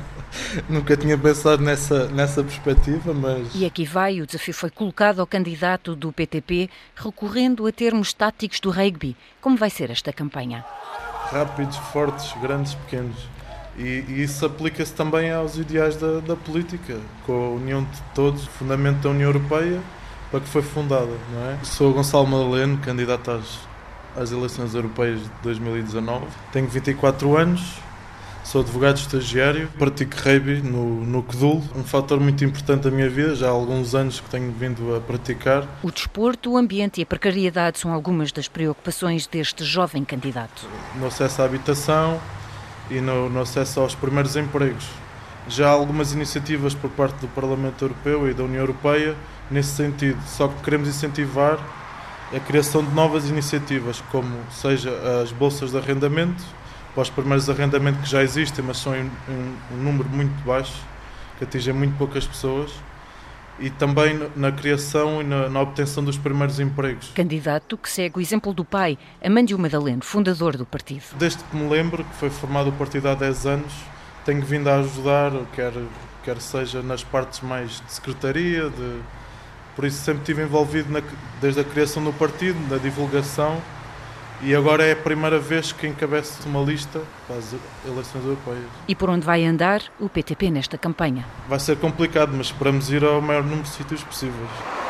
Nunca tinha pensado nessa, nessa perspectiva, mas. E aqui vai, o desafio foi colocado ao candidato do PTP, recorrendo a termos táticos do rugby. Como vai ser esta campanha? Rápidos, fortes, grandes, pequenos. E, e isso aplica-se também aos ideais da, da política, com a união de todos, fundamento da União Europeia, para que foi fundada, não é? Sou Gonçalo Madaleno, candidato às, às eleições europeias de 2019. Tenho 24 anos, Sou advogado estagiário, pratico rugby no, no CDUL, um fator muito importante da minha vida, já há alguns anos que tenho vindo a praticar. O desporto, o ambiente e a precariedade são algumas das preocupações deste jovem candidato. No acesso à habitação e no, no acesso aos primeiros empregos. Já há algumas iniciativas por parte do Parlamento Europeu e da União Europeia nesse sentido, só que queremos incentivar a criação de novas iniciativas, como seja as bolsas de arrendamento, para os primeiros arrendamentos que já existem, mas são em um, um número muito baixo, que atingem muito poucas pessoas, e também na criação e na, na, obtenção dos primeiros empregos. Candidato que segue o exemplo do pai, Amândio Madaleno, fundador do partido. Desde que me lembro, que foi formado o partido há 10 anos, tenho vindo a ajudar, quer, quer seja nas partes mais de secretaria, de, por isso sempre estive envolvido na, desde a criação do partido, na divulgação e agora é a primeira vez que encabeço uma lista para as eleições europeias. E por onde vai andar o PTP nesta campanha? Vai ser complicado, mas esperamos ir ao maior número de sítios possíveis.